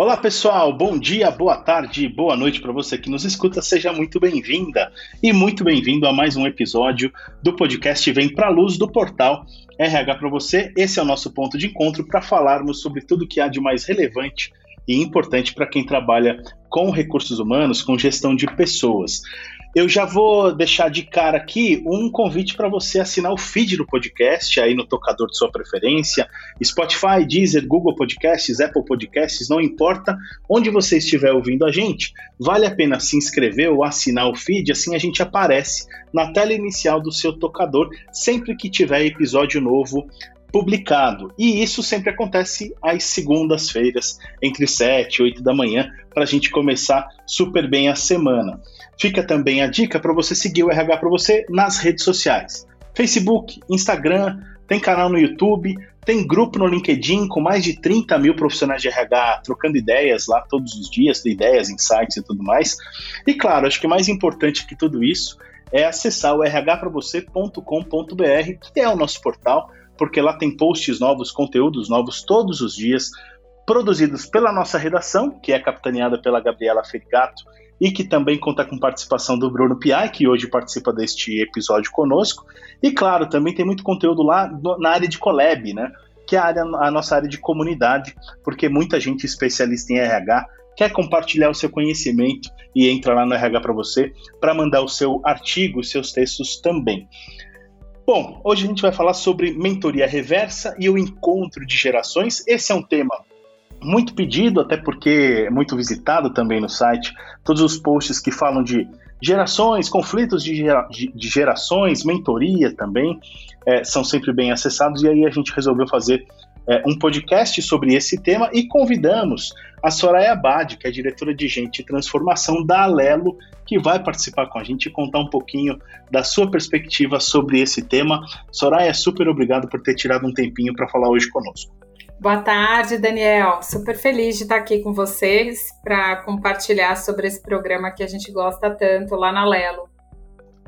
Olá pessoal, bom dia, boa tarde, boa noite para você que nos escuta. Seja muito bem-vinda e muito bem-vindo a mais um episódio do podcast Vem Pra Luz do portal RH para você. Esse é o nosso ponto de encontro para falarmos sobre tudo que há de mais relevante e importante para quem trabalha com recursos humanos, com gestão de pessoas. Eu já vou deixar de cara aqui um convite para você assinar o feed do podcast aí no tocador de sua preferência, Spotify, Deezer, Google Podcasts, Apple Podcasts, não importa onde você estiver ouvindo a gente, vale a pena se inscrever ou assinar o feed, assim a gente aparece na tela inicial do seu tocador sempre que tiver episódio novo publicado. E isso sempre acontece às segundas-feiras, entre 7 e 8 da manhã, para a gente começar super bem a semana. Fica também a dica para você seguir o RH para você nas redes sociais: Facebook, Instagram, tem canal no YouTube, tem grupo no LinkedIn com mais de 30 mil profissionais de RH trocando ideias lá todos os dias, ideias, insights e tudo mais. E claro, acho que mais importante que tudo isso é acessar o rhpravocê.com.br, que é o nosso portal, porque lá tem posts novos, conteúdos novos todos os dias, produzidos pela nossa redação, que é capitaneada pela Gabriela Ferigato e que também conta com participação do Bruno Piai, que hoje participa deste episódio conosco. E claro, também tem muito conteúdo lá na área de Colab, né? Que é a, área, a nossa área de comunidade, porque muita gente especialista em RH quer compartilhar o seu conhecimento e entra lá no RH para você para mandar o seu artigo, os seus textos também. Bom, hoje a gente vai falar sobre mentoria reversa e o encontro de gerações. Esse é um tema muito pedido, até porque é muito visitado também no site, todos os posts que falam de gerações, conflitos de, gera, de, gerações, mentoria também, é, são sempre bem acessados, e aí a gente resolveu fazer é, um podcast sobre esse tema e convidamos a Soraya Abad, que é diretora de Gente e Transformação da Alelo, que vai participar com a gente e contar um pouquinho da sua perspectiva sobre esse tema. Soraya, super obrigado por ter tirado um tempinho para falar hoje conosco. Boa tarde, Daniel. Super feliz de estar aqui com vocês para compartilhar sobre esse programa que a gente gosta tanto lá na Lelo.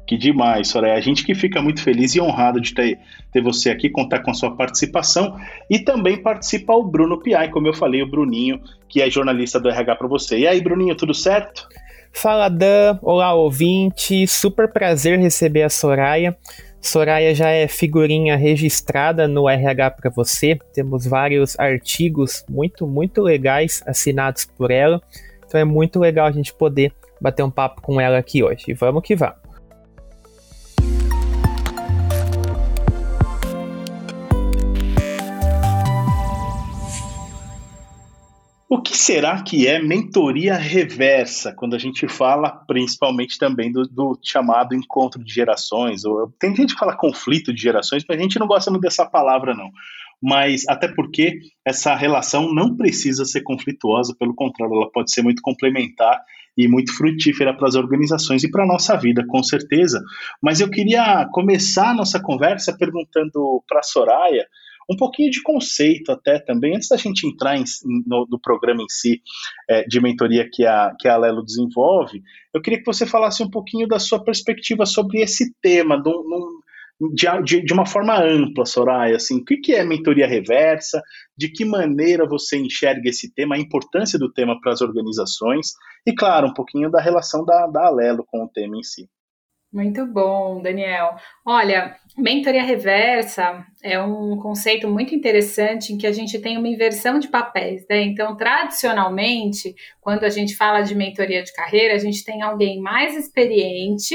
Que demais, Soraya. A gente que fica muito feliz e honrado de ter, ter você aqui, contar com a sua participação e também participa o Bruno Piai, como eu falei, o Bruninho, que é jornalista do RH para você. E aí, Bruninho, tudo certo? Fala, Dan. Olá, ouvinte. Super prazer receber a Soraya. Soraya já é figurinha registrada no RH para você. Temos vários artigos muito, muito legais assinados por ela. Então é muito legal a gente poder bater um papo com ela aqui hoje. Vamos que vamos. O que será que é mentoria reversa, quando a gente fala principalmente também do, do, chamado encontro de gerações? Ou, tem gente que fala conflito de gerações, mas a gente não gosta muito dessa palavra, não. Mas até porque essa relação não precisa ser conflituosa, pelo contrário, ela pode ser muito complementar e muito frutífera para as organizações e para a nossa vida, com certeza. Mas eu queria começar a nossa conversa perguntando para a Soraya um pouquinho de conceito até também, antes da gente entrar em, no, no, programa em si é, de mentoria que a, que a Lelo desenvolve, eu queria que você falasse um pouquinho da sua perspectiva sobre esse tema, de, de, uma forma ampla, Soraya, assim, o que, que é mentoria reversa, de que maneira você enxerga esse tema, a importância do tema para as organizações, e claro, um pouquinho da relação da, da Alelo com o tema em si. Muito bom, Daniel. Olha, mentoria reversa é um conceito muito interessante em que a gente tem uma inversão de papéis, né? Então, tradicionalmente, quando a gente fala de mentoria de carreira, a gente tem alguém mais experiente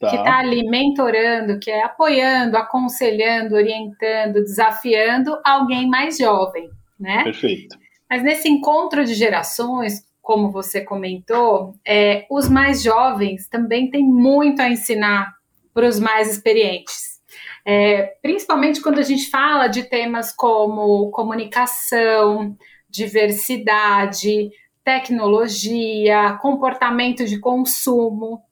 tá. que está ali mentorando, que é apoiando, aconselhando, orientando, desafiando alguém mais jovem, né? Perfeito. Mas nesse encontro de gerações, como você comentou, é, os mais jovens também têm muito a ensinar para os mais experientes. É, principalmente quando a gente fala de temas como comunicação, diversidade, tecnologia, comportamento de consumo.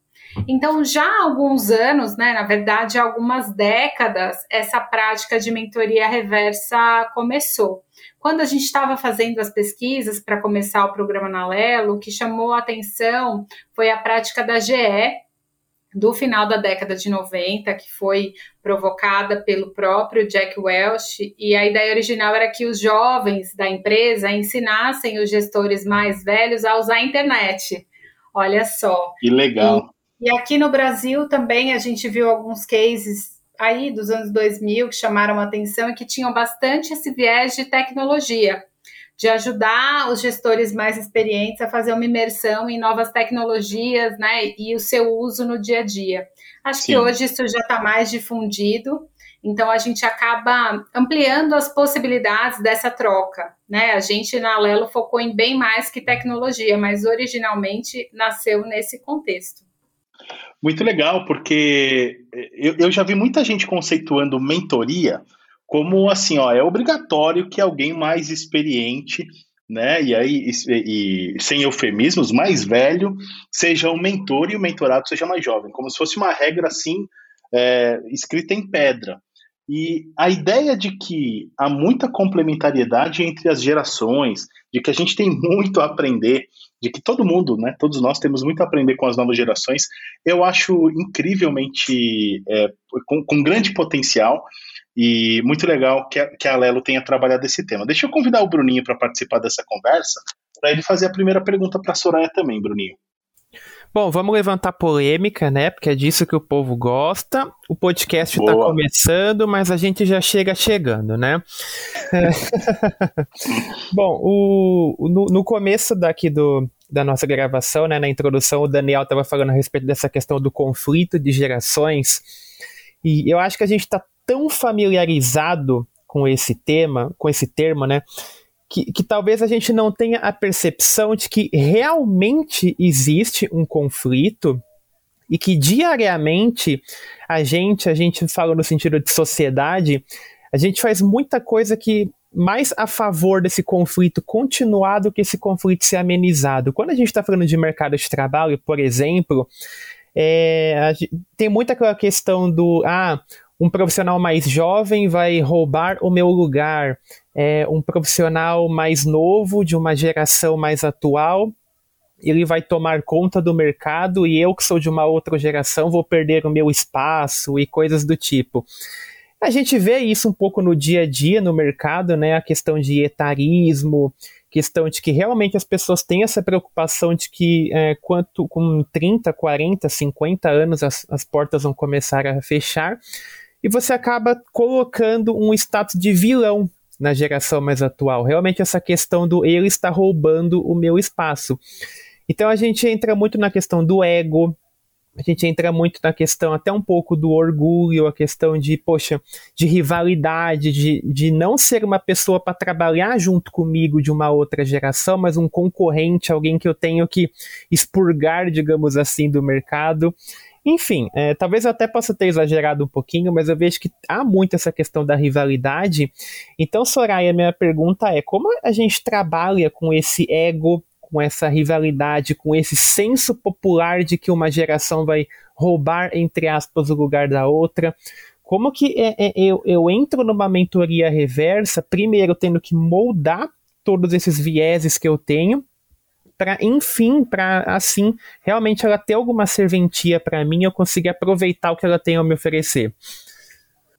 Então, já há alguns anos, né, na verdade, há algumas décadas, essa prática de mentoria reversa começou. Quando a gente estava fazendo as pesquisas para começar o programa na Lelo, o que chamou a atenção foi a prática da GE, do final da década de 90, que foi provocada pelo próprio Jack Welch, e a ideia original era que os jovens da empresa ensinassem os gestores mais velhos a usar a internet. Olha só. Que legal. E, e aqui no Brasil também a gente viu alguns cases aí dos anos 2000 que chamaram a atenção e que tinham bastante esse viés de tecnologia de ajudar os gestores mais experientes a fazer uma imersão em novas tecnologias, né, e o seu uso no dia a dia. Acho Sim. que hoje isso já está mais difundido, então a gente acaba ampliando as possibilidades dessa troca, né? A gente na Lelo focou em bem mais que tecnologia, mas originalmente nasceu nesse contexto. Muito legal, porque eu, eu já vi muita gente conceituando mentoria como assim, ó, é obrigatório que alguém mais experiente, né, e aí, e, e, sem eufemismos, mais velho, seja o mentor e o mentorado seja mais jovem, como se fosse uma regra assim, é, escrita em pedra. E a ideia de que há muita complementariedade entre as gerações, de que a gente tem muito a aprender, de que todo mundo, né, todos nós temos muito a aprender com as novas gerações, eu acho incrivelmente é, com, com grande potencial e muito legal que a, que a Lelo tenha trabalhado esse tema. Deixa eu convidar o Bruninho para participar dessa conversa, para ele fazer a primeira pergunta para a Soraya também, Bruninho. Bom, vamos levantar polêmica, né? Porque é disso que o povo gosta. O podcast está começando, mas a gente já chega chegando, né? Bom, o, no, no, começo daqui do, da nossa gravação, né, na introdução, o Daniel estava falando a respeito dessa questão do conflito de gerações. E eu acho que a gente está tão familiarizado com esse tema, com esse termo, né? Que, que, talvez a gente não tenha a percepção de que realmente existe um conflito e que diariamente a gente, a gente fala no sentido de sociedade, a gente faz muita coisa que mais a favor desse conflito continuar do que esse conflito ser amenizado. Quando a gente está falando de mercado de trabalho, por exemplo, é, tem muita aquela questão do ah, um profissional mais jovem vai roubar o meu lugar, é, um profissional mais novo, de uma geração mais atual, ele vai tomar conta do mercado e eu, que sou de uma outra geração, vou perder o meu espaço e coisas do tipo. A gente vê isso um pouco no dia a dia no mercado, né? A questão de etarismo, questão de que realmente as pessoas têm essa preocupação de que é, quanto com 30, 40, 50 anos as, as portas vão começar a fechar e você acaba colocando um status de vilão na geração mais atual. Realmente essa questão do ele está roubando o meu espaço. Então a gente entra muito na questão do ego, a gente entra muito na questão até um pouco do orgulho, a questão de, poxa, de rivalidade, de, de não ser uma pessoa para trabalhar junto comigo de uma outra geração, mas um concorrente, alguém que eu tenho que expurgar, digamos assim, do mercado. Enfim, é, talvez eu até possa ter exagerado um pouquinho, mas eu vejo que há muito essa questão da rivalidade. Então, Soraya, minha pergunta é: como a gente trabalha com esse ego, com essa rivalidade, com esse senso popular de que uma geração vai roubar, entre aspas, o lugar da outra? Como que é, é, eu, eu entro numa mentoria reversa, primeiro tendo que moldar todos esses vieses que eu tenho, para enfim, para assim, realmente ela ter alguma serventia para mim, eu conseguir aproveitar o que ela tem a me oferecer.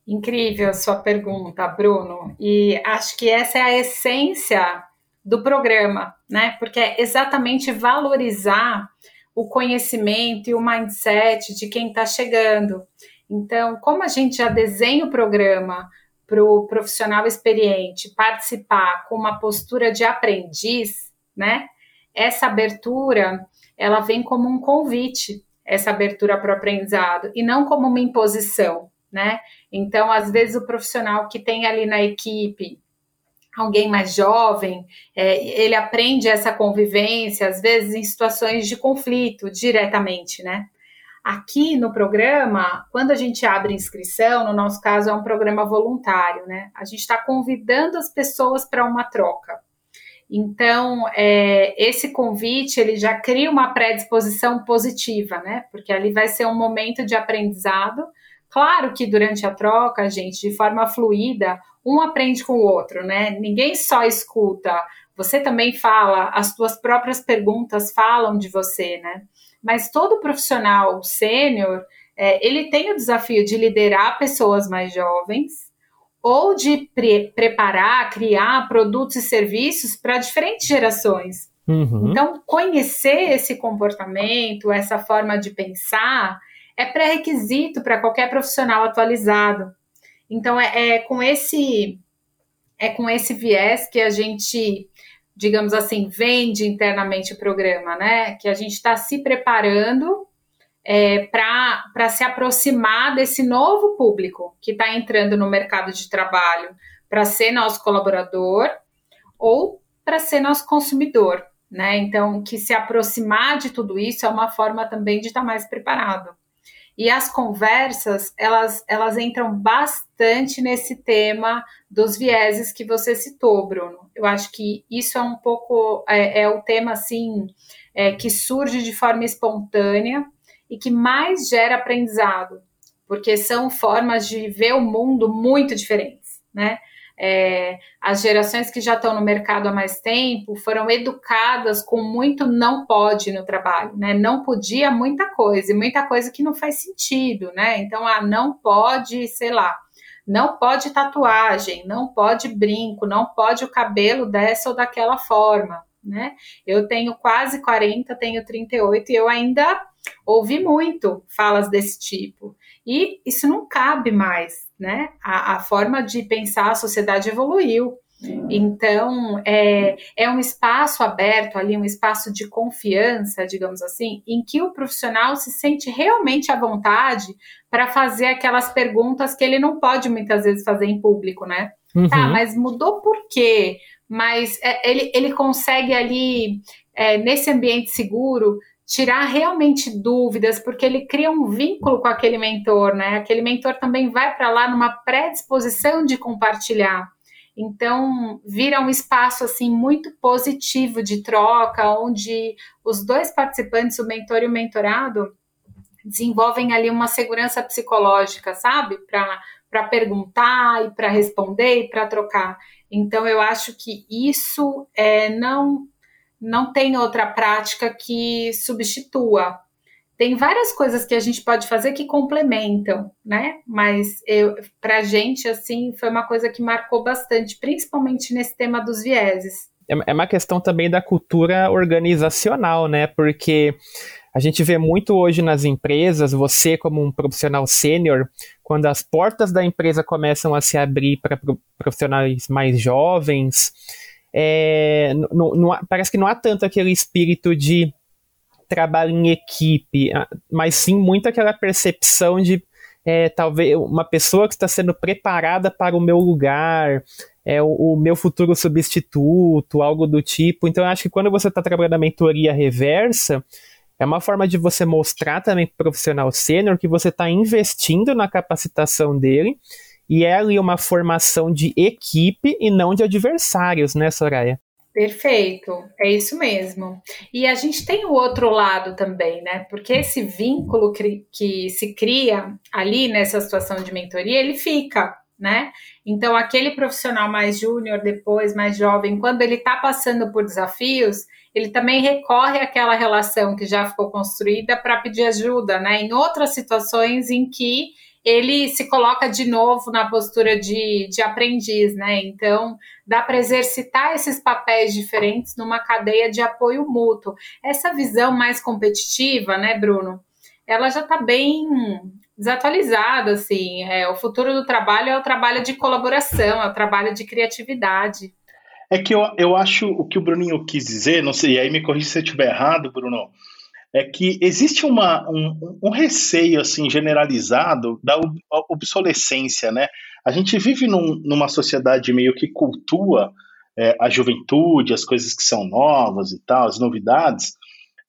Incrível a sua pergunta, Bruno. E acho que essa é a essência do programa, né? Porque é exatamente valorizar o conhecimento e o mindset de quem está chegando. Então, como a gente já desenha o programa para o profissional experiente participar com uma postura de aprendiz, né? Essa abertura ela vem como um convite, essa abertura para o aprendizado, e não como uma imposição, né? Então, às vezes, o profissional que tem ali na equipe alguém mais jovem, é, ele aprende essa convivência, às vezes em situações de conflito diretamente, né? Aqui no programa, quando a gente abre inscrição, no nosso caso é um programa voluntário, né? A gente está convidando as pessoas para uma troca. Então, é, esse convite ele já cria uma predisposição positiva, né? Porque ali vai ser um momento de aprendizado. Claro que durante a troca, gente, de forma fluida, um aprende com o outro, né? Ninguém só escuta, você também fala, as suas próprias perguntas falam de você, né? mas todo profissional sênior, é, ele tem o desafio de liderar pessoas mais jovens ou de pre preparar, criar produtos e serviços para diferentes gerações. Uhum. Então, conhecer esse comportamento, essa forma de pensar, é pré-requisito para qualquer profissional atualizado. Então, é, é, com esse é com esse viés que a gente, digamos assim, vende internamente o programa, né? Que a gente está se preparando é, para se aproximar desse novo público que está entrando no mercado de trabalho para ser nosso colaborador ou para ser nosso consumidor né? Então, que se aproximar de tudo isso é uma forma também de estar mais preparado. E as conversas, elas, elas entram bastante nesse tema dos vieses que você citou, Bruno. Eu acho que isso é um pouco, é, é o tema, assim, é, que surge de forma espontânea e que mais gera aprendizado, porque são formas de ver o mundo muito diferentes, né? É, as gerações que já estão no mercado há mais tempo foram educadas com muito não pode no trabalho, né? Não podia muita coisa, e muita coisa que não faz sentido, né? Então, ah, não pode, sei lá, não pode tatuagem, não pode brinco, não pode o cabelo dessa ou daquela forma, né? Eu tenho quase 40, tenho 38 e eu ainda ouvi muito falas desse tipo. E isso não cabe mais, né? A, a forma de pensar a sociedade evoluiu. Então, é, é um espaço aberto ali, um espaço de confiança, digamos assim, em que o profissional se sente realmente à vontade para fazer aquelas perguntas que ele não pode muitas vezes fazer em público, né? Uhum. Tá, mas mudou por quê? Mas é, ele, ele consegue ali, é, nesse ambiente seguro, tirar realmente dúvidas, porque ele cria um vínculo com aquele mentor, né? Aquele mentor também vai para lá numa predisposição de compartilhar. Então, vira um espaço assim muito positivo de troca, onde os dois participantes, o mentor e o mentorado, desenvolvem ali uma segurança psicológica, sabe? Para perguntar e para responder e para trocar. Então, eu acho que isso é, não não tem outra prática que substitua. Tem várias coisas que a gente pode fazer que complementam, né? Mas para a gente, assim, foi uma coisa que marcou bastante, principalmente nesse tema dos vieses. É, é uma questão também da cultura organizacional, né? Porque a gente vê muito hoje nas empresas, você como um profissional sênior, quando as portas da empresa começam a se abrir para profissionais mais jovens, é, não, não, parece que não há tanto aquele espírito de trabalho em equipe, ah, mas sim muito aquela percepção de é, talvez uma pessoa que está sendo preparada para o meu lugar, é o, o, meu futuro substituto, algo do tipo. Então, eu acho que quando você está trabalhando a mentoria reversa, é uma forma de você mostrar também para o profissional sênior que você está investindo na capacitação dele e é ali uma formação de equipe e não de adversários, né, Soraya? Perfeito, é isso mesmo. E a gente tem o outro lado também, né? Porque esse vínculo que, se cria ali nessa situação de mentoria, ele fica, né? Então, aquele profissional mais júnior, depois mais jovem, quando ele está passando por desafios, ele também recorre àquela relação que já ficou construída para pedir ajuda, né? Em outras situações em que ele se coloca de novo na postura de, de aprendiz, né? Então, dá para exercitar esses papéis diferentes numa cadeia de apoio mútuo. Essa visão mais competitiva, né, Bruno? Ela já está bem desatualizada, assim. É, o futuro do trabalho é o trabalho de colaboração, é o trabalho de criatividade. É que eu, eu acho o que o Bruninho quis dizer, não sei, e aí me corrija se eu estiver errado, Bruno é que existe uma, um, um, receio assim generalizado da obsolescência, né? A gente vive num, numa sociedade meio que cultua é, a juventude, as coisas que são novas e tal, as novidades.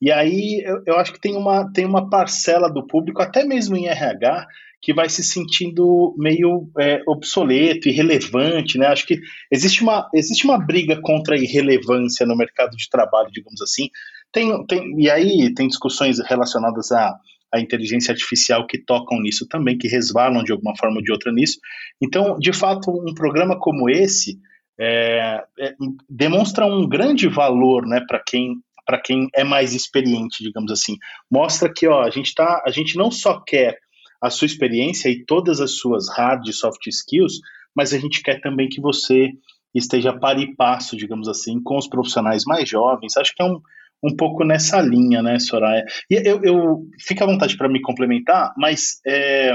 E aí eu, eu acho que tem uma, tem uma parcela do público, até mesmo em RH, que vai se sentindo meio é, obsoleto, irrelevante, né? Acho que existe uma, existe uma briga contra a irrelevância no mercado de trabalho, digamos assim, tem, tem, e aí tem discussões relacionadas à, à inteligência artificial que tocam nisso também, que resvalam de alguma forma ou de outra nisso. Então, de fato, um programa como esse é, é, demonstra um grande valor né, para quem para quem é mais experiente, digamos assim. Mostra que ó, a gente tá, a gente não só quer a sua experiência e todas as suas hard e soft skills, mas a gente quer também que você esteja para e passo, digamos assim, com os profissionais mais jovens. Acho que é um, um pouco nessa linha, né, Soraya? E eu, eu fica à vontade para me complementar, mas é,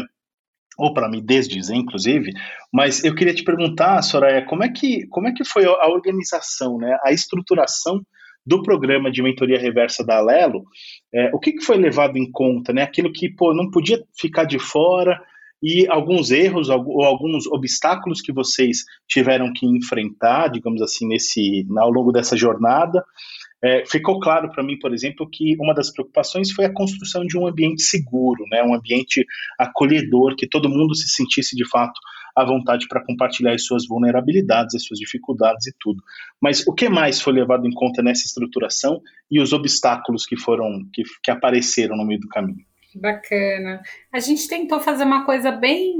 ou para me desdizer, inclusive, mas eu queria te perguntar, Soraya, como é que, como é que foi a organização, né, a estruturação do programa de mentoria reversa da Alelo, é, o que, que foi levado em conta, né, aquilo que, pô, não podia ficar de fora, e alguns erros ou alguns obstáculos que vocês tiveram que enfrentar, digamos assim, nesse ao longo dessa jornada, é, ficou claro para mim, por exemplo, que uma das preocupações foi a construção de um ambiente seguro, né, um ambiente acolhedor, que todo mundo se sentisse de fato à vontade para compartilhar as suas vulnerabilidades, as suas dificuldades e tudo. Mas o que mais foi levado em conta nessa estruturação e os obstáculos que foram que, que apareceram no meio do caminho? Bacana. A gente tentou fazer uma coisa bem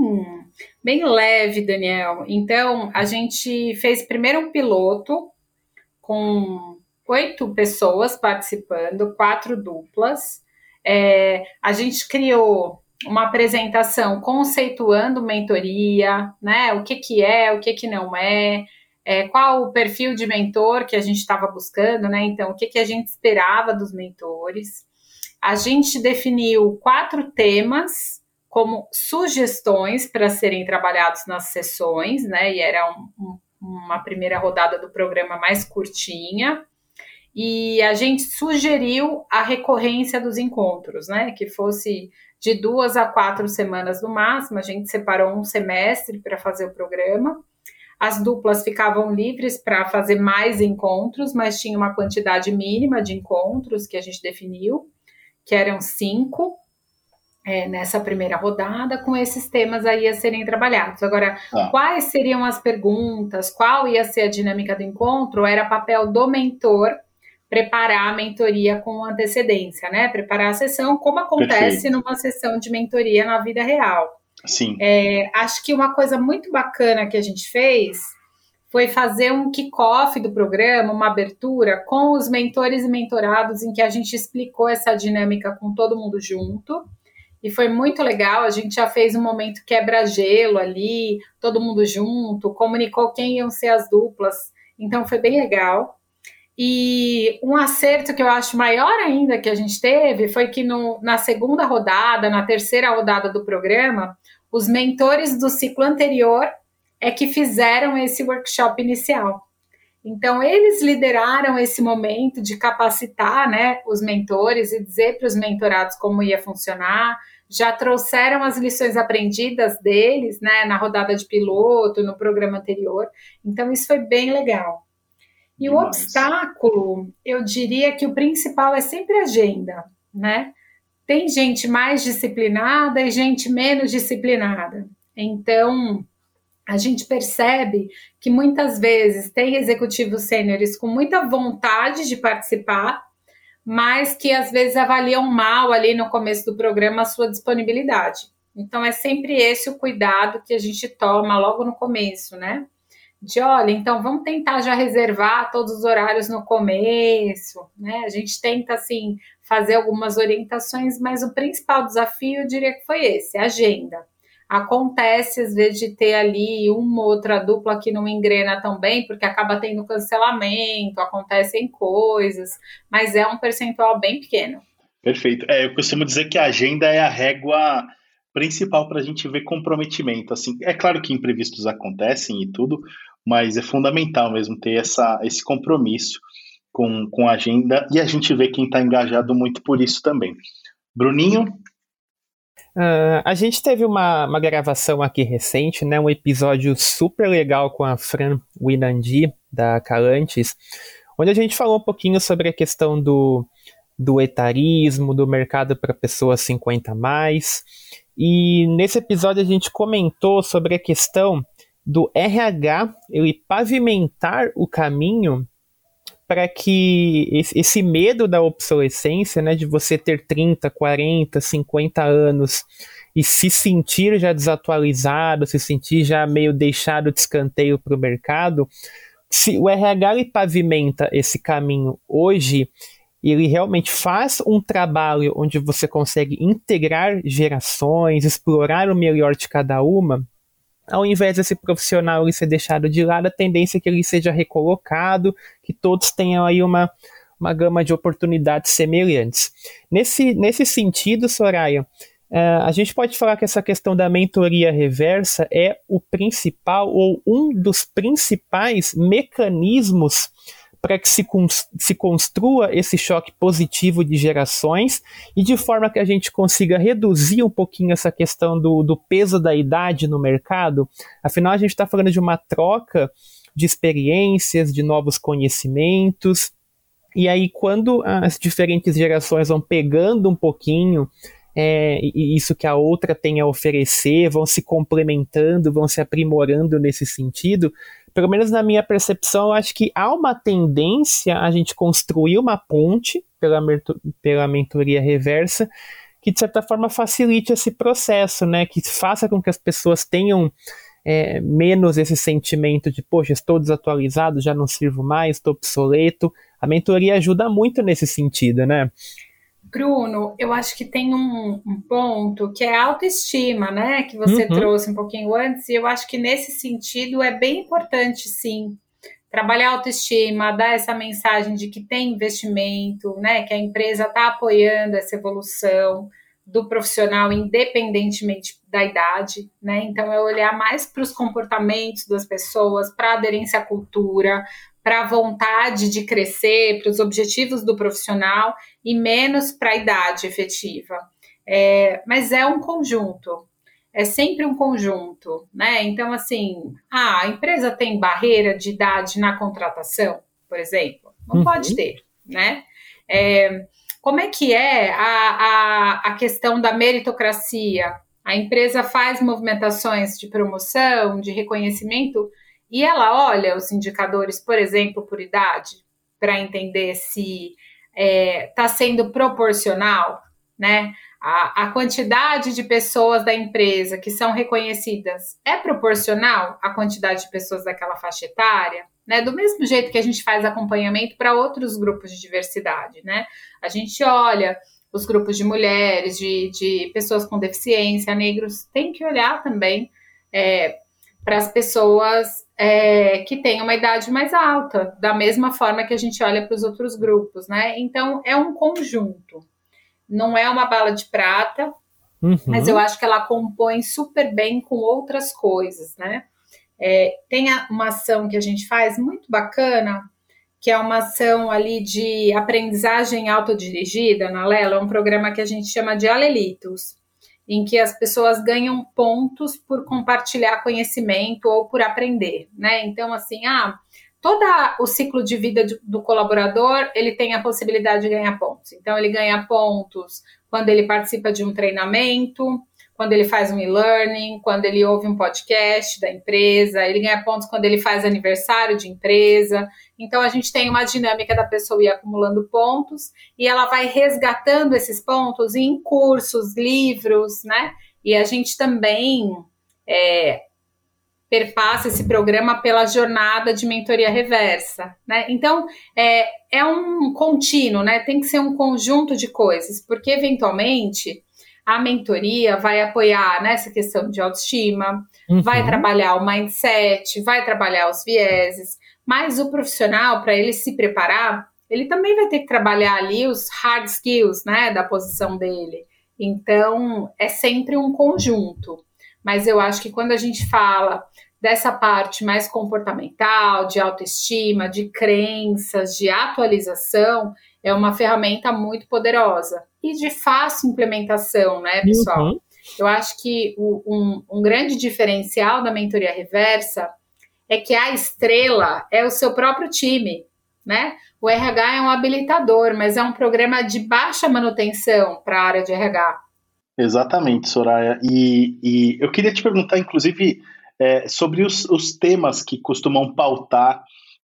bem leve, Daniel. Então, a gente fez primeiro um piloto com oito pessoas participando, quatro duplas. É, a gente criou uma apresentação conceituando mentoria, né? O que, que é, o que, que não é, é qual o perfil de mentor que a gente estava buscando, né? Então, o que, que a gente esperava dos mentores. A gente definiu quatro temas como sugestões para serem trabalhados nas sessões, né? E era um, um, uma primeira rodada do programa mais curtinha e a gente sugeriu a recorrência dos encontros, né? Que fosse de duas a quatro semanas no máximo. A gente separou um semestre para fazer o programa. As duplas ficavam livres para fazer mais encontros, mas tinha uma quantidade mínima de encontros que a gente definiu, que eram cinco. É, nessa primeira rodada, com esses temas aí a serem trabalhados. Agora, ah. quais seriam as perguntas, qual ia ser a dinâmica do encontro, era papel do mentor preparar a mentoria com antecedência, né? Preparar a sessão, como acontece Perfeito. numa sessão de mentoria na vida real. Sim. É, acho que uma coisa muito bacana que a gente fez foi fazer um kickoff do programa, uma abertura com os mentores e mentorados, em que a gente explicou essa dinâmica com todo mundo junto. E foi muito legal. A gente já fez um momento quebra-gelo ali, todo mundo junto, comunicou quem iam ser as duplas. Então foi bem legal. E um acerto que eu acho maior ainda que a gente teve foi que no, na segunda rodada, na terceira rodada do programa, os mentores do ciclo anterior é que fizeram esse workshop inicial. Então, eles lideraram esse momento de capacitar né, os mentores e dizer para os mentorados como ia funcionar, já trouxeram as lições aprendidas deles né, na rodada de piloto, no programa anterior. Então, isso foi bem legal. E Demais. o obstáculo, eu diria que o principal é sempre a agenda, né? Tem gente mais disciplinada e gente menos disciplinada. Então, a gente percebe que muitas vezes tem executivos sêniores com muita vontade de participar, mas que às vezes avaliam mal ali no começo do programa a sua disponibilidade. Então, é sempre esse o cuidado que a gente toma logo no começo, né? De olha, então vamos tentar já reservar todos os horários no começo, né? A gente tenta assim fazer algumas orientações, mas o principal desafio eu diria que foi esse, agenda. Acontece às vezes de ter ali uma outra dupla que não engrena tão bem, porque acaba tendo cancelamento, acontecem coisas, mas é um percentual bem pequeno. Perfeito. É, eu costumo dizer que a agenda é a régua principal para a gente ver comprometimento. Assim, é claro que imprevistos acontecem e tudo, mas é fundamental mesmo ter essa, esse compromisso com, com a agenda e a gente vê quem está engajado muito por isso também. Bruninho? Uh, a gente teve uma, uma gravação aqui recente, né, um episódio super legal com a Fran Winandi, da Calantes, onde a gente falou um pouquinho sobre a questão do, do etarismo, do mercado para pessoas 50 mais. E nesse episódio a gente comentou sobre a questão do RH ele pavimentar o caminho para que esse medo da obsolescência, né, de você ter 30, 40, 50 anos e se sentir já desatualizado, se sentir já meio deixado de escanteio para o mercado, se o RH ele pavimenta esse caminho hoje, ele realmente faz um trabalho onde você consegue integrar gerações, explorar o melhor de cada uma, ao invés desse profissional ele ser deixado de lado, a tendência é que ele seja recolocado, que todos tenham aí uma, uma gama de oportunidades semelhantes. Nesse, nesse sentido, Soraya, uh, a gente pode falar que essa questão da mentoria reversa é o principal ou um dos principais mecanismos para que se, se construa esse choque positivo de gerações e de forma que a gente consiga reduzir um pouquinho essa questão do, do peso da idade no mercado. Afinal, a gente está falando de uma troca de experiências, de novos conhecimentos. E aí, quando as diferentes gerações vão pegando um pouquinho é, isso que a outra tem a oferecer, vão se complementando, vão se aprimorando nesse sentido, pelo menos na minha percepção, eu acho que há uma tendência a gente construir uma ponte pela, pela mentoria reversa que, de certa forma, facilite esse processo, né? Que faça com que as pessoas tenham é, menos esse sentimento de, poxa, estou desatualizado, já não sirvo mais, estou obsoleto. A mentoria ajuda muito nesse sentido, né? Bruno, eu acho que tem um, um, ponto que é a autoestima, né? Que você uhum. trouxe um pouquinho antes, e eu acho que nesse sentido é bem importante, sim, trabalhar a autoestima, dar essa mensagem de que tem investimento, né? Que a empresa está apoiando essa evolução do profissional, independentemente da idade, né? Então, é olhar mais para os comportamentos das pessoas, para a aderência à cultura, para a vontade de crescer, para os objetivos do profissional e menos para a idade efetiva. É, mas é um conjunto, é sempre um conjunto, né? Então, assim, ah, a empresa tem barreira de idade na contratação, por exemplo? Não uhum. pode ter, né? É, como é que é a, a, a questão da meritocracia? A empresa faz movimentações de promoção, de reconhecimento, e ela olha os indicadores, por exemplo, por idade, para entender se está é, tá sendo proporcional, né? A, a, quantidade de pessoas da empresa que são reconhecidas é proporcional à quantidade de pessoas daquela faixa etária, né? Do mesmo jeito que a gente faz acompanhamento para outros grupos de diversidade, né? A gente olha os grupos de mulheres, de, de pessoas com deficiência, negros, tem que olhar também é, para as pessoas é, que têm uma idade mais alta, da mesma forma que a gente olha para os outros grupos, né? Então é um conjunto, não é uma bala de prata, uhum. mas eu acho que ela compõe super bem com outras coisas, né? É, tem uma ação que a gente faz muito bacana, que é uma ação ali de aprendizagem autodirigida na Lela, é um programa que a gente chama de Alelitos em que as pessoas ganham pontos por compartilhar conhecimento ou por aprender, né? Então, assim, ah, todo o ciclo de vida do colaborador, ele tem a possibilidade de ganhar pontos. Então, ele ganha pontos quando ele participa de um treinamento, quando ele faz um e-learning, quando ele ouve um podcast da empresa, ele ganha pontos quando ele faz aniversário de empresa. Então a gente tem uma dinâmica da pessoa ir acumulando pontos e ela vai resgatando esses pontos em cursos, livros, né? E a gente também é, perpassa esse programa pela jornada de mentoria reversa, né? Então é, é um contínuo, né? Tem que ser um conjunto de coisas, porque eventualmente a mentoria vai apoiar nessa questão de autoestima, uhum. vai trabalhar o mindset, vai trabalhar os vieses, mas o profissional, para ele se preparar, ele também vai ter que trabalhar ali os hard skills, né, da posição dele. Então, é sempre um conjunto. Mas eu acho que quando a gente fala dessa parte mais comportamental, de autoestima, de crenças, de atualização, é uma ferramenta muito poderosa e de fácil implementação, né, pessoal? Uhum. Eu acho que o, um, um grande diferencial da mentoria reversa é que a estrela é o seu próprio time, né? O RH é um habilitador, mas é um programa de baixa manutenção para a área de RH. Exatamente, Soraya. E, e eu queria te perguntar, inclusive, é, sobre os, os, temas que costumam pautar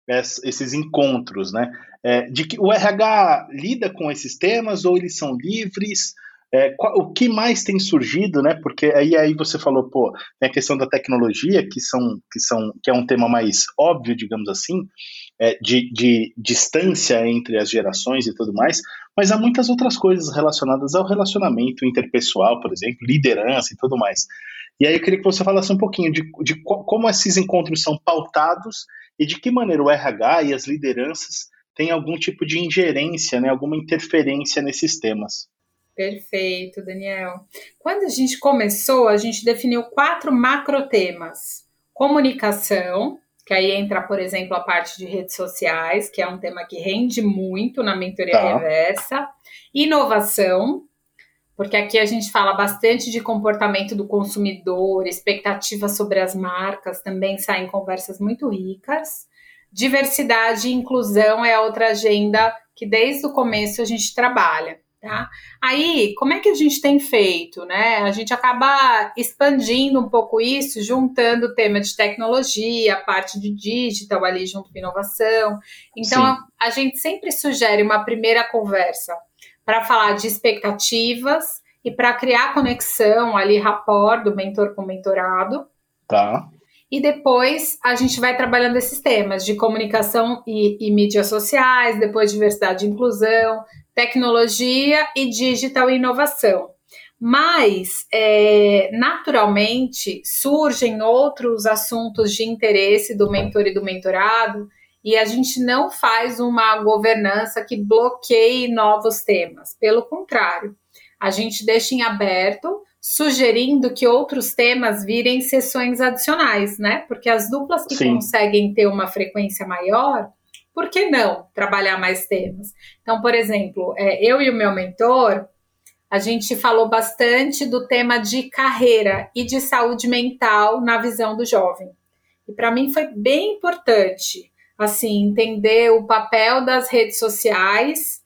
esses encontros, né? É, de que o RH lida com esses temas ou eles são livres? é, qual, o que mais tem surgido, né? Porque aí, aí você falou, pô, tem a questão da tecnologia, que, são, que, são, que é um tema mais óbvio, digamos assim, é, de, de distância entre as gerações e tudo mais, mas há muitas outras coisas relacionadas ao relacionamento interpessoal, por exemplo, liderança e tudo mais. E aí eu queria que você falasse um pouquinho de, de como esses encontros são pautados e de que maneira o RH e as lideranças têm algum tipo de ingerência, né, alguma interferência nesses temas. Perfeito, Daniel. Quando a gente começou, a gente definiu quatro macro temas: comunicação, que aí entra, por exemplo, a parte de redes sociais, que é um tema que rende muito na mentoria tá. reversa, inovação, porque aqui a gente fala bastante de comportamento do consumidor, expectativas sobre as marcas, também saem conversas muito ricas. Diversidade e inclusão é outra agenda que desde o começo a gente trabalha. Tá? Aí, como é que a gente tem feito? Né? A gente acaba expandindo um pouco isso, juntando o tema de tecnologia, a parte de digital ali junto com inovação. Então, a, a, gente sempre sugere uma primeira conversa para falar de expectativas e para criar conexão ali, rapport do mentor com o mentorado. Tá. E depois a gente vai trabalhando esses temas de comunicação e, e mídias sociais, depois diversidade e inclusão, tecnologia e digital e inovação. Mas, é, naturalmente, surgem outros assuntos de interesse do mentor e do mentorado, e a gente não faz uma governança que bloqueie novos temas. Pelo contrário, a gente deixa em aberto, sugerindo que outros temas virem sessões adicionais, né? Porque as duplas que Sim. conseguem ter uma frequência maior, por que não trabalhar mais temas? Então, por exemplo, é, eu e o meu mentor, a gente falou bastante do tema de carreira e de saúde mental na visão do jovem. E para mim foi bem importante, assim, entender o papel das redes sociais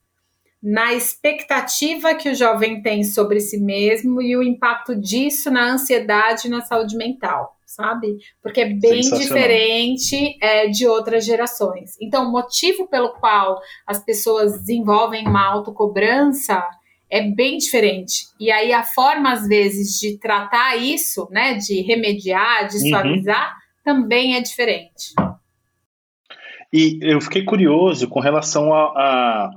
na expectativa que o jovem tem sobre si mesmo e o impacto disso na ansiedade e na saúde mental sabe? Porque é bem diferente é, de outras gerações. Então, o motivo pelo qual as pessoas desenvolvem uma autocobrança é bem diferente. E aí a forma, às vezes, de tratar isso, né, de remediar, de uhum. suavizar, também é diferente. E eu fiquei curioso com relação a,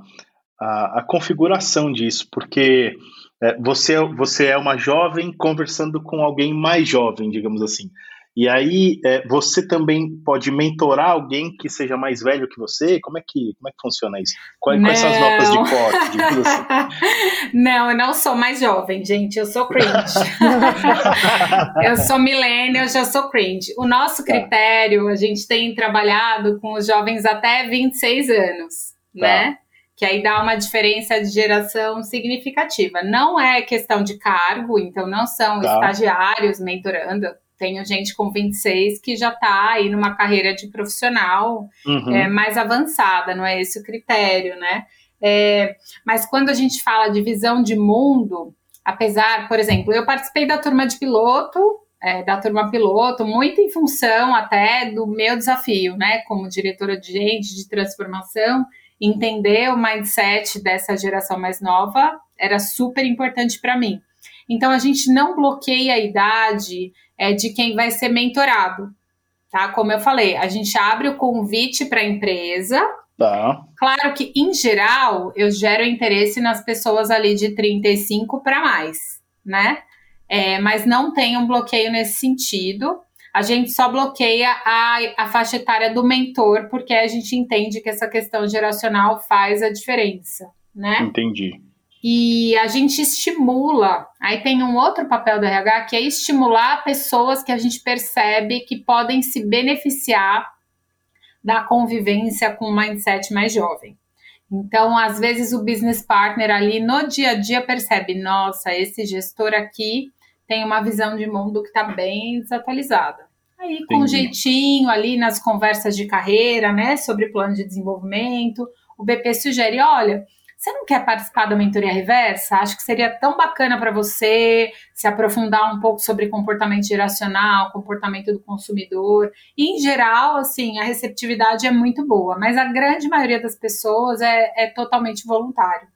a, a configuração disso, porque é, você, você é uma jovem conversando com alguém mais jovem, digamos assim. E aí, é, você também pode mentorar alguém que seja mais velho que você? Como é que, como é que funciona isso? Quais, quais são as notas de corte? De não, eu não sou mais jovem, gente. Eu sou cringe. eu sou millennial, já sou cringe. O nosso tá. critério, a gente tem trabalhado com os jovens até 26 anos, tá. né? que aí dá uma diferença de geração significativa. Não é questão de cargo, então não são tá. estagiários mentorando. Tenho gente com 26 que já está aí numa carreira de profissional uhum. é, mais avançada, não é esse o critério, né? É, mas quando a gente fala de visão de mundo, apesar, por exemplo, eu participei da turma de piloto, é, da turma piloto, muito em função até do meu desafio, né, como diretora de gente de transformação, entender o mindset dessa geração mais nova era super importante para mim. Então a gente não bloqueia a idade é, de quem vai ser mentorado, tá? Como eu falei, a gente abre o convite para a empresa. Tá. Claro que, em geral, eu gero interesse nas pessoas ali de 35 para mais, né? É, mas não tem um bloqueio nesse sentido. A gente só bloqueia a, a faixa etária do mentor, porque a gente entende que essa questão geracional faz a diferença, né? Entendi. E a gente estimula. Aí tem um outro papel do RH que é estimular pessoas que a gente percebe que podem se beneficiar da convivência com um mindset mais jovem. Então, às vezes, o business partner ali no dia a dia percebe: nossa, esse gestor aqui tem uma visão de mundo que está bem desatualizada. Aí, com um jeitinho ali nas conversas de carreira, né, sobre plano de desenvolvimento, o BP sugere: olha você não quer participar da mentoria reversa? Acho que seria tão bacana para você se aprofundar um pouco sobre comportamento geracional, comportamento do consumidor. E, em geral, assim, a receptividade é muito boa, mas a grande maioria das pessoas é, é totalmente voluntário.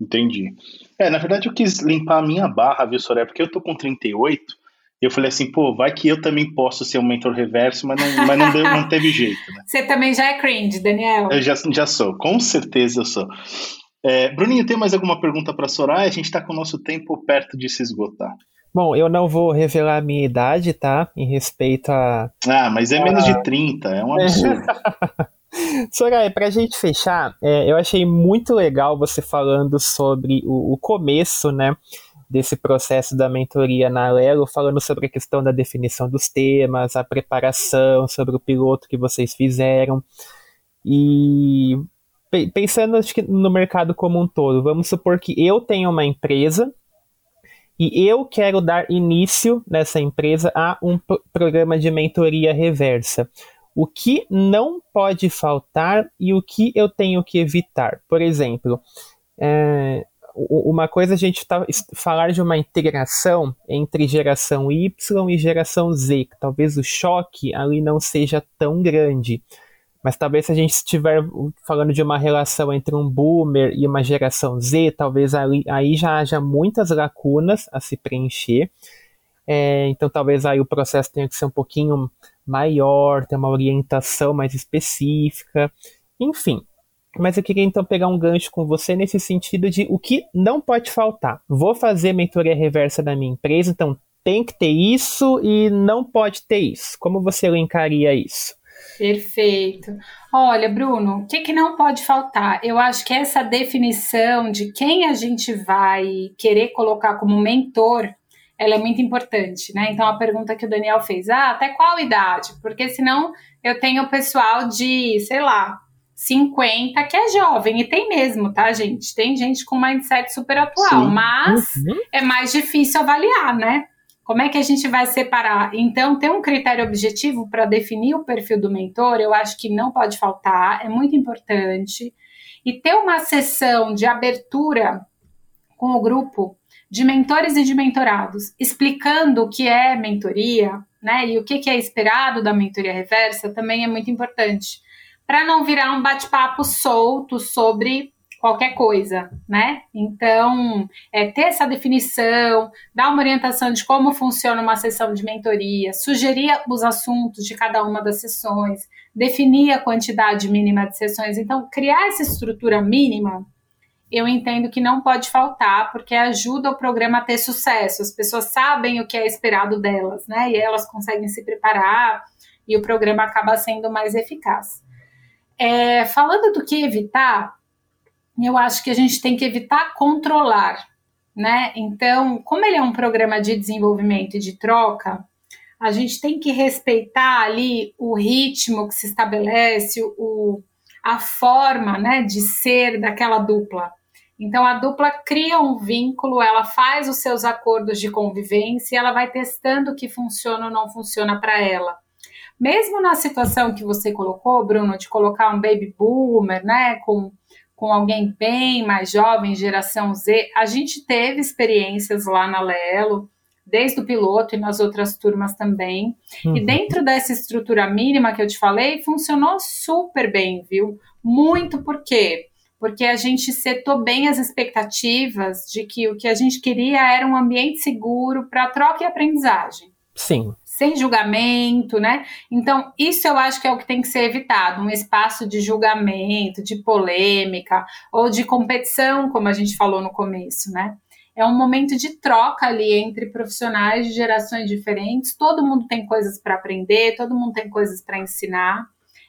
Entendi. É, na verdade eu quis limpar a minha barra, viu, Soraya? Porque eu tô com 38 eu falei assim, pô, vai que eu também posso ser um mentor reverso, mas não, mas não, deu, não teve jeito. Né? Você também já é cringe, Daniel? Eu já, já sou, com certeza eu sou. É, Bruninho, tem mais alguma pergunta para Soraya? A gente está com o nosso tempo perto de se esgotar. Bom, eu não vou revelar a minha idade, tá? Em respeito a. Ah, mas é menos de 30, é um absurdo. Soraya, para a gente fechar, é, eu achei muito legal você falando sobre o, o começo, né? desse processo da mentoria na Lelo, falando sobre a questão da definição dos temas, a preparação, sobre o piloto que vocês fizeram. E pensando no mercado como um todo, vamos supor que eu tenho uma empresa e eu quero dar início nessa empresa a um programa de mentoria reversa. O que não pode faltar e o que eu tenho que evitar? Por exemplo, é, uma coisa a gente tá, falar de uma integração entre geração Y e geração Z, que talvez o choque ali não seja tão grande. Mas talvez se a gente estiver falando de uma relação entre um boomer e uma geração Z, talvez ali, aí já haja muitas lacunas a se preencher. É, então talvez aí o processo tenha que ser um pouquinho maior, ter uma orientação mais específica. Enfim, mas eu queria então pegar um gancho com você nesse sentido de o que não pode faltar. Vou fazer mentoria reversa da minha empresa, então tem que ter isso e não pode ter isso. Como você elencaria isso? Perfeito. Olha, Bruno, o que, que não pode faltar? Eu acho que essa definição de quem a gente vai querer colocar como mentor, ela é muito importante, né? Então a pergunta que o Daniel fez, ah, até qual idade? Porque senão eu tenho pessoal de, sei lá, 50, que é jovem, e tem mesmo, tá, gente? Tem gente com mindset super atual, Sim. mas uhum. é mais difícil avaliar, né? Como é que a gente vai separar? Então, ter um critério objetivo para definir o perfil do mentor, eu acho que não pode faltar, é muito importante. E ter uma sessão de abertura com o grupo de mentores e de mentorados, explicando o que é mentoria, né? E o que é esperado da mentoria reversa também é muito importante para não virar um bate-papo solto sobre qualquer coisa, né? Então, é, ter essa definição, dar uma orientação de como funciona uma sessão de mentoria, sugerir os assuntos de cada uma das sessões, definir a quantidade mínima de sessões. Então, criar essa estrutura mínima, eu entendo que não pode faltar, porque ajuda o programa a ter sucesso. As pessoas sabem o que é esperado delas, né? E elas conseguem se preparar e o programa acaba sendo mais eficaz. É, falando do que evitar, eu acho que a gente tem que evitar controlar, né? Então, como ele é um programa de desenvolvimento e de troca, a gente tem que respeitar ali o ritmo que se estabelece, o, a forma né, de ser daquela dupla. Então, a dupla cria um vínculo, ela faz os seus acordos de convivência e ela vai testando o que funciona ou não funciona para ela. Mesmo na situação que você colocou, Bruno, de colocar um baby boomer, né, com, com alguém bem mais jovem, geração Z, a gente teve experiências lá na Lelo, desde o piloto e nas outras turmas também. Uhum. E dentro dessa estrutura mínima que eu te falei, funcionou super bem, viu? Muito por quê? Porque a gente setou bem as expectativas de que o que a gente queria era um ambiente seguro para troca e aprendizagem. Sim sem julgamento, né? Então, isso eu acho que é o que tem que ser evitado, um espaço de julgamento, de polêmica ou de competição, como a gente falou no começo, né? É um momento de troca ali entre profissionais de gerações diferentes. Todo mundo tem coisas para aprender, todo mundo tem coisas para ensinar,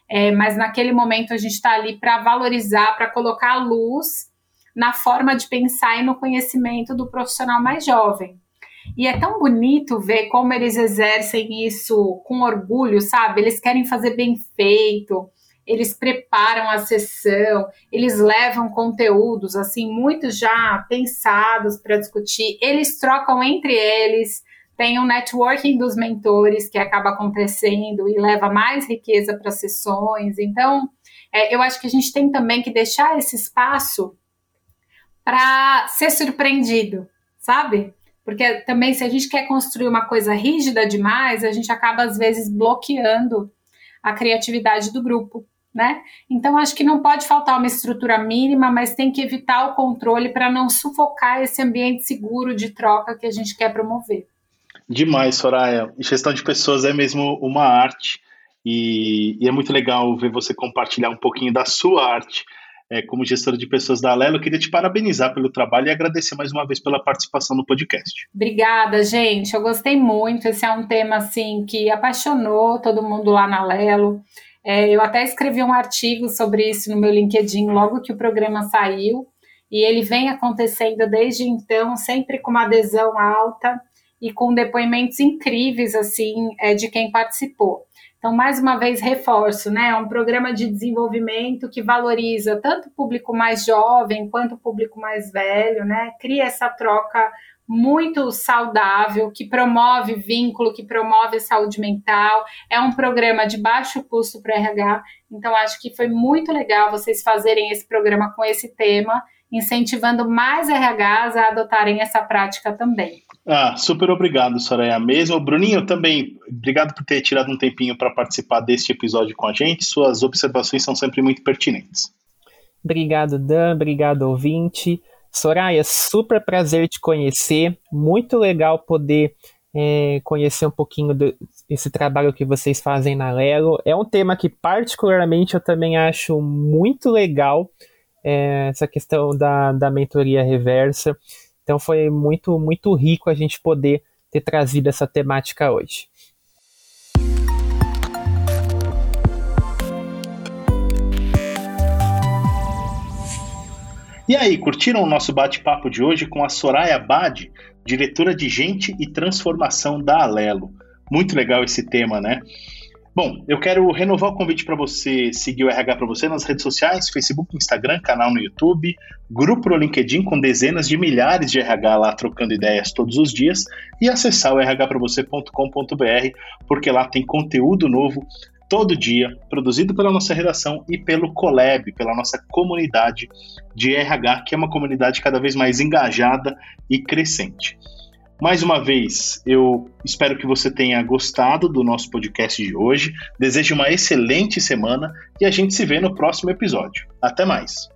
é, mas naquele momento a gente está ali para valorizar, para colocar a luz na forma de pensar e no conhecimento do profissional mais jovem. E é tão bonito ver como eles exercem isso com orgulho, sabe? Eles querem fazer bem feito, eles preparam a sessão, eles levam conteúdos assim muito já pensados para discutir, eles trocam entre eles, tem um networking dos mentores que acaba acontecendo e leva mais riqueza para as sessões. Então, é, eu acho que a gente tem também que deixar esse espaço para ser surpreendido, sabe? Porque também, se a gente quer construir uma coisa rígida demais, a gente acaba, às vezes, bloqueando a criatividade do grupo. né? Então acho que não pode faltar uma estrutura mínima, mas tem que evitar o controle para não sufocar esse ambiente seguro de troca que a gente quer promover. Demais, Soraya. Gestão de pessoas é mesmo uma arte e, e é muito legal ver você compartilhar um pouquinho da sua arte é, como gestora de pessoas da Alelo. Eu queria te parabenizar pelo trabalho e agradecer mais uma vez pela participação no podcast. Obrigada, gente. Eu gostei muito. Esse é um tema assim que apaixonou todo mundo lá na Alelo. É, eu até escrevi um artigo sobre isso no meu LinkedIn logo que o programa saiu, e ele vem acontecendo desde então, sempre com uma adesão alta e com depoimentos incríveis assim é, de quem participou. Então, mais uma vez, reforço, né? É um programa de desenvolvimento que valoriza tanto o público mais jovem quanto o público mais velho, né? Cria essa troca muito saudável, que promove vínculo, que promove saúde mental. É um programa de baixo custo para RH. Então, acho que foi muito legal vocês fazerem esse programa com esse tema, incentivando mais RHs a adotarem essa prática também. Ah, super obrigado, Soraya. Mesmo. Bruninho, também, obrigado por ter tirado um tempinho para participar deste episódio com a gente. Suas observações são sempre muito pertinentes. Obrigado, Dan. Obrigado, ouvinte. Soraya, super prazer te conhecer. Muito legal poder é, conhecer um pouquinho desse trabalho que vocês fazem na Lelo. É um tema que, particularmente, eu também acho muito legal, é, essa questão da, da mentoria reversa. Então, foi muito, muito rico a gente poder ter trazido essa temática hoje. E aí, curtiram o nosso bate-papo de hoje com a Soraya Bade, diretora de Gente e Transformação da Alelo? Muito legal esse tema, né? Bom, eu quero renovar o convite para você seguir o RH para você nas redes sociais, Facebook, Instagram, canal no YouTube, grupo no LinkedIn com dezenas de milhares de RH lá trocando ideias todos os dias e acessar o rhpravocê.com.br, porque lá tem conteúdo novo todo dia, produzido pela nossa redação e pelo Colab, pela nossa comunidade de RH, que é uma comunidade cada vez mais engajada e crescente. Mais uma vez, eu espero que você tenha gostado do nosso podcast de hoje. Desejo uma excelente semana e a gente se vê no próximo episódio. Até mais!